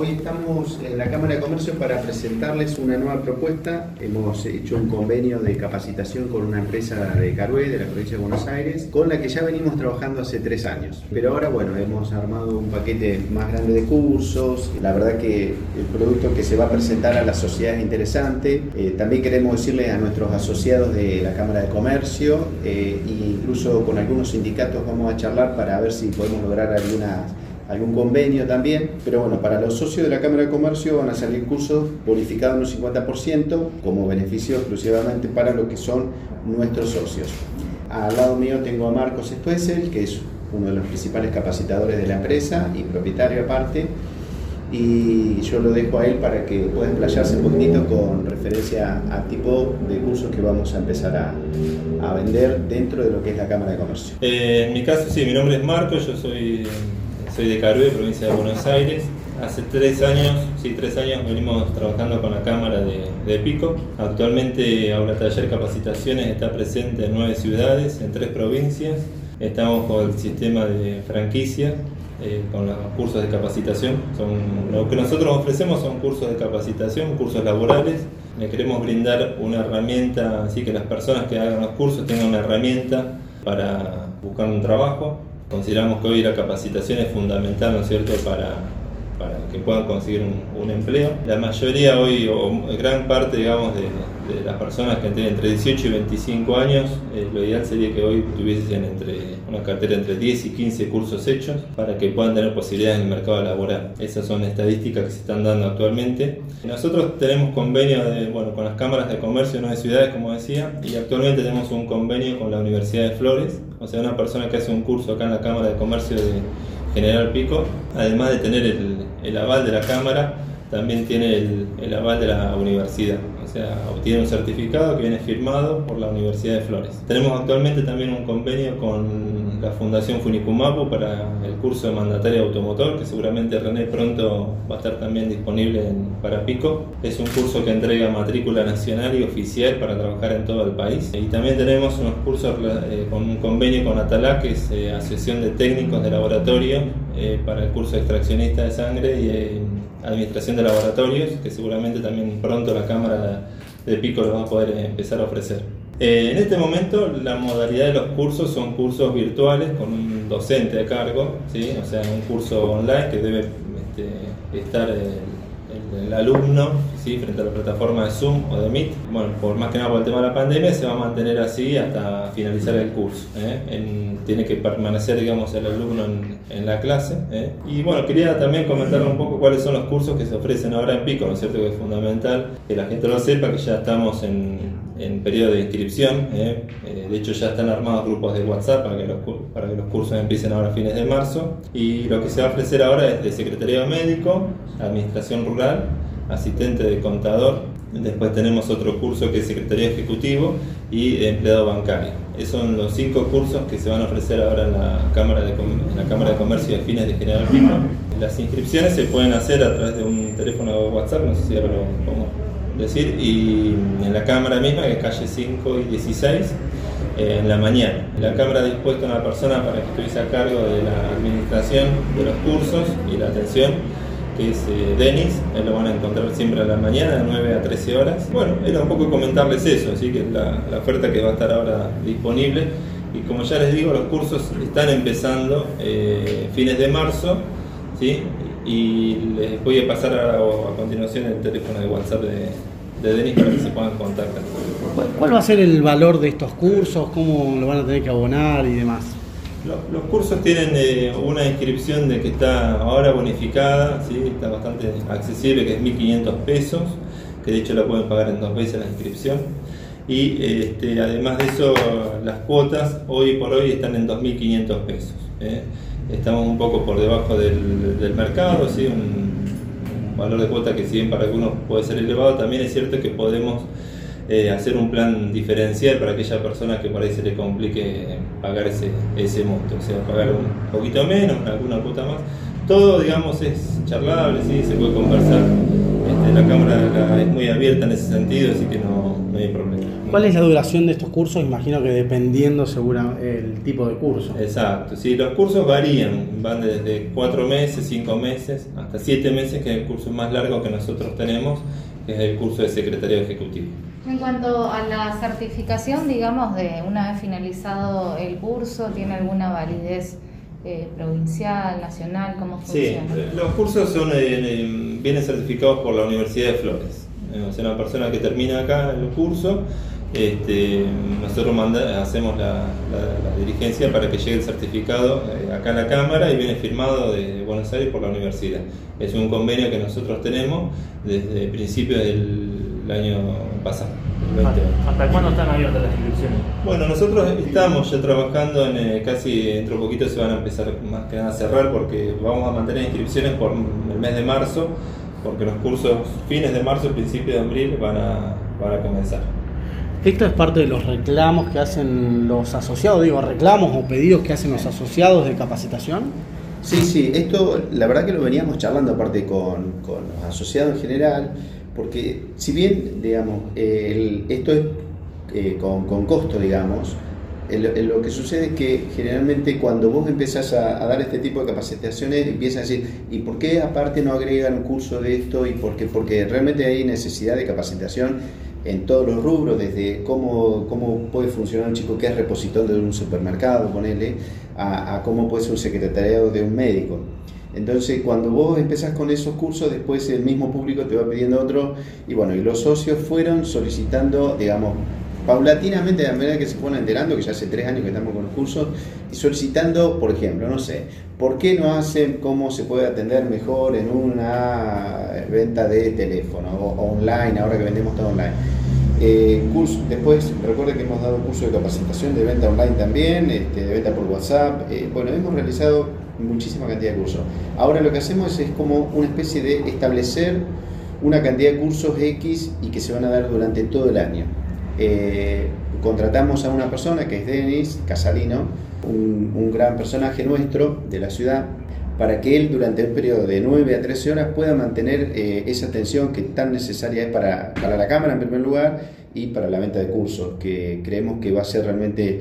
Hoy estamos en la Cámara de Comercio para presentarles una nueva propuesta. Hemos hecho un convenio de capacitación con una empresa de Carué, de la provincia de Buenos Aires, con la que ya venimos trabajando hace tres años. Pero ahora, bueno, hemos armado un paquete más grande de cursos. La verdad que el producto que se va a presentar a la sociedad es interesante. Eh, también queremos decirle a nuestros asociados de la Cámara de Comercio e incluso con algunos sindicatos vamos a charlar para ver si podemos lograr algunas algún convenio también, pero bueno, para los socios de la Cámara de Comercio van a salir cursos bonificados en un 50% como beneficio exclusivamente para lo que son nuestros socios. Al lado mío tengo a Marcos Estuesel, que es uno de los principales capacitadores de la empresa y propietario aparte, y yo lo dejo a él para que pueda explayarse un poquitito con referencia al tipo de cursos que vamos a empezar a, a vender dentro de lo que es la Cámara de Comercio. Eh, en mi caso, sí, mi nombre es Marcos, yo soy soy de Carué, provincia de Buenos Aires. Hace tres años, sí, tres años venimos trabajando con la Cámara de, Pico. Actualmente Aula Taller Capacitaciones está presente en nueve ciudades, en tres provincias. Estamos con el sistema de franquicia, eh, con los cursos de capacitación. Son, lo que nosotros ofrecemos son cursos de capacitación, cursos laborales. Le queremos brindar una herramienta, así que las personas que hagan los cursos tengan una herramienta para buscar un trabajo Consideramos que hoy la capacitación es fundamental, ¿no es cierto?, para, que puedan conseguir un, empleo. La mayoría hoy, o gran parte, digamos, de, las personas que tienen entre 18 y 25 años, eh, lo ideal sería que hoy tuviesen entre una cartera entre 10 y 15 cursos hechos para que puedan tener posibilidades en el mercado laboral. Esas son estadísticas que se están dando actualmente. Nosotros tenemos convenio bueno, con las cámaras de comercio de ciudades, como decía, y actualmente tenemos un convenio con la Universidad de Flores, o sea, una persona que hace un curso acá en la Cámara de Comercio de General Pico, además de tener el, el aval de la Cámara, también tiene el, el, aval de la universidad, o sea, obtiene un certificado que viene firmado por la Universidad de Flores. Tenemos actualmente también un convenio con la Fundación Funicumapu para el curso de mandataria automotor, que seguramente René pronto va a estar también disponible en, para Pico. Es un curso que entrega matrícula nacional y oficial para trabajar en todo el país. Y también tenemos unos cursos eh, con un convenio con Atalá, que es eh, Asociación de Técnicos de Laboratorio, eh, para el curso de extraccionista de sangre y administración de laboratorios, que seguramente también pronto la Cámara de Pico lo va a poder empezar a ofrecer. Eh, en este momento la modalidad de los cursos son cursos virtuales con un docente a cargo, o sea, un curso online que debe este, estar el, alumno frente a la plataforma de Zoom o de Meet. Bueno, por más que nada por el tema de la pandemia se va a mantener así hasta finalizar el curso. ¿eh? tiene que permanecer, digamos, el alumno en, la clase. ¿eh? Y bueno, quería también comentar un poco cuáles son los cursos que se ofrecen ahora en Pico, ¿no es cierto? Que es fundamental que la gente lo sepa, que ya estamos en, en periodo de inscripción. ¿eh? Eh, de hecho, ya están armados grupos de WhatsApp para que, los, para que los cursos empiecen ahora a fines de marzo. Y lo que se va a ofrecer ahora es de secretariado médico, administración rural, asistente de contador. Después tenemos otro curso que es secretario ejecutivo y empleado bancario. Esos son los cinco cursos que se van a ofrecer ahora en la Cámara de, la Cámara de Comercio de Fines de General Pico. Las inscripciones se pueden hacer a través de un teléfono de WhatsApp, no sé si ahora lo podemos decir, y en la Cámara misma, que es calle 5 y 16, eh, en la mañana. La Cámara ha dispuesto a una persona para que estuviese a cargo de la administración de los cursos y la atención que es eh, Denis, lo van a encontrar siempre a la mañana, de 9 a 13 horas. Bueno, era un poco comentarles eso, así que la, la oferta que va a estar ahora disponible. Y como ya les digo, los cursos están empezando eh, fines de marzo, ¿sí? y les voy a pasar a, a continuación el teléfono de WhatsApp de, de Denis para que se puedan contactar. ¿Cuál va a ser el valor de estos cursos? ¿Cómo lo van a tener que abonar y demás? Los, cursos tienen eh, una inscripción de que está ahora bonificada, ¿sí? está bastante accesible, que es 1.500 pesos, que de hecho la pueden pagar en dos veces la inscripción. Y este, además de eso, las cuotas hoy por hoy están en 2.500 pesos. ¿eh? Estamos un poco por debajo del, mercado, ¿sí? un, valor de cuota que si bien para algunos puede ser elevado, también es cierto que podemos eh, hacer un plan diferencial para aquella persona que por ahí se le complique pagar ese, ese monto, o sea, pagar un poquito menos, alguna cuota más, todo, digamos, es charlable, ¿sí? se puede conversar. Este, la cámara es muy abierta en ese sentido, así que no, no hay problema. ¿Cuál es la duración de estos cursos? Imagino que dependiendo seguro el tipo de curso. Exacto, sí, los cursos varían, van desde cuatro meses, cinco meses, hasta siete meses, que es el curso más largo que nosotros tenemos, que es el curso de secretario ejecutivo. En cuanto a la certificación, digamos, de una vez finalizado el curso, ¿tiene alguna validez eh, provincial, nacional? ¿Cómo funciona? Sí, los cursos son, eh, vienen certificados por la Universidad de Flores. Eh, o sea, una persona que termina acá el curso este, nosotros hacemos la, dirigencia para que llegue el certificado eh, acá a la Cámara y viene firmado de Buenos Aires por la universidad. Es un convenio que nosotros tenemos desde principios del año pasado. ¿Hasta cuándo están abiertas las inscripciones? Bueno, nosotros estamos ya trabajando en eh, casi dentro de poquito se van a empezar más que nada a cerrar porque vamos a mantener inscripciones por el mes de marzo, porque los cursos fines de marzo, principios de abril van a, van a comenzar. Esto es parte de los reclamos que hacen los asociados, digo, reclamos o pedidos que hacen los asociados de capacitación. Sí, sí, esto la verdad que lo veníamos charlando aparte con, los asociados en general, porque si bien, digamos, esto es eh, con, costo, digamos, lo que sucede es que generalmente cuando vos empezás a, dar este tipo de capacitaciones, empiezan a decir, ¿y por qué aparte no agregan un curso de esto? ¿Y por? Porque realmente hay necesidad de capacitación en todos los rubros, desde cómo, cómo puede funcionar un chico que es repositor de un supermercado, ponele, a, a cómo puede ser un secretariado de un médico. Entonces, cuando vos empezás con esos cursos, después el mismo público te va pidiendo otro, y bueno, y los socios fueron solicitando, digamos, paulatinamente, la manera que se fueron enterando, que ya hace tres años que estamos con los cursos, y solicitando, por ejemplo, no sé, ¿por qué no hacen cómo se puede atender mejor en una venta de teléfono o, online, ahora que vendemos todo online? Eh, curso, después, recuerden que hemos dado curso de capacitación de venta online también, este, de venta por WhatsApp. Eh, bueno, hemos realizado muchísima cantidad de cursos. Ahora lo que hacemos es como una especie de establecer una cantidad de cursos X y que se van a dar durante todo el año. Eh, contratamos a una persona que es Denis Casalino, un, gran personaje nuestro de la ciudad, para que él durante un periodo de 9 a 13 horas pueda mantener eh, esa atención que tan necesaria es para, para la Cámara en primer lugar y para la venta de cursos, que creemos que va a ser realmente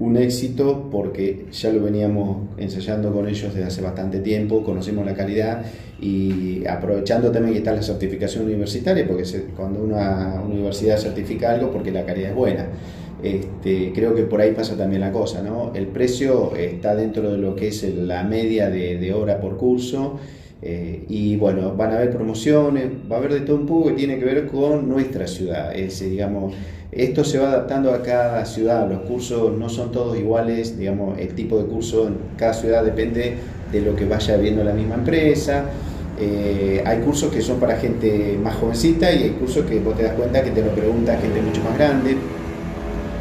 un éxito porque ya lo veníamos ensayando con ellos desde hace bastante tiempo, conocemos la calidad y aprovechando también que está la certificación universitaria, porque cuando una universidad certifica algo porque la calidad es buena. Este, creo que por ahí pasa también la cosa, ¿no? El precio está dentro de lo que es la media de, de hora por curso eh, y bueno, van a haber promociones, va a haber de todo un poco que tiene que ver con nuestra ciudad. Es, digamos, esto se va adaptando a cada ciudad, los cursos no son todos iguales, digamos, el tipo de curso en cada ciudad depende de lo que vaya viendo la misma empresa. Eh, hay cursos que son para gente más jovencita y hay cursos que vos te das cuenta que te lo pregunta gente mucho más grande.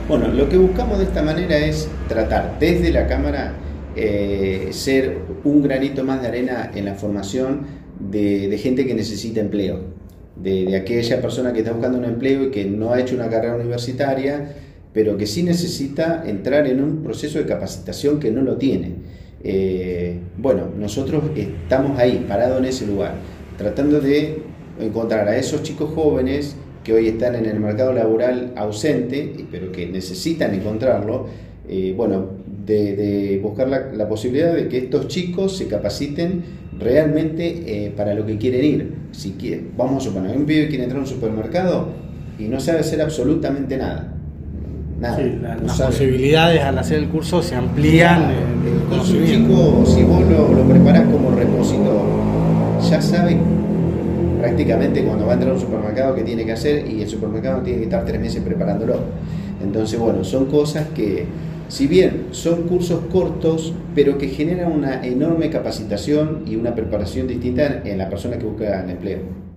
Bueno, lo que buscamos de esta manera es tratar desde la Cámara eh, ser un granito más de arena en la formación de, gente que necesita empleo, de, aquella persona que está buscando un empleo y que no ha hecho una carrera universitaria, pero que sí necesita entrar en un proceso de capacitación que no lo tiene. Eh, bueno, nosotros estamos ahí, parados en ese lugar, tratando de encontrar a esos chicos jóvenes que hoy están en el mercado laboral ausente, pero que necesitan encontrarlo, eh, bueno, de, buscar la, posibilidad de que estos chicos se capaciten realmente eh, para lo que quieren ir. Si quieren, vamos a suponer, un pibe quiere entrar a un supermercado y no sabe hacer absolutamente nada. Nada, las posibilidades al hacer el curso se amplían. Entonces, un chico, si vos lo, lo preparás como repositor, ya sabe prácticamente cuando va a entrar a un supermercado qué tiene que hacer y el supermercado tiene que estar tres meses preparándolo. Entonces, bueno, son cosas que si bien son cursos cortos, pero que generan una enorme capacitación y una preparación distinta en la persona que busca el empleo.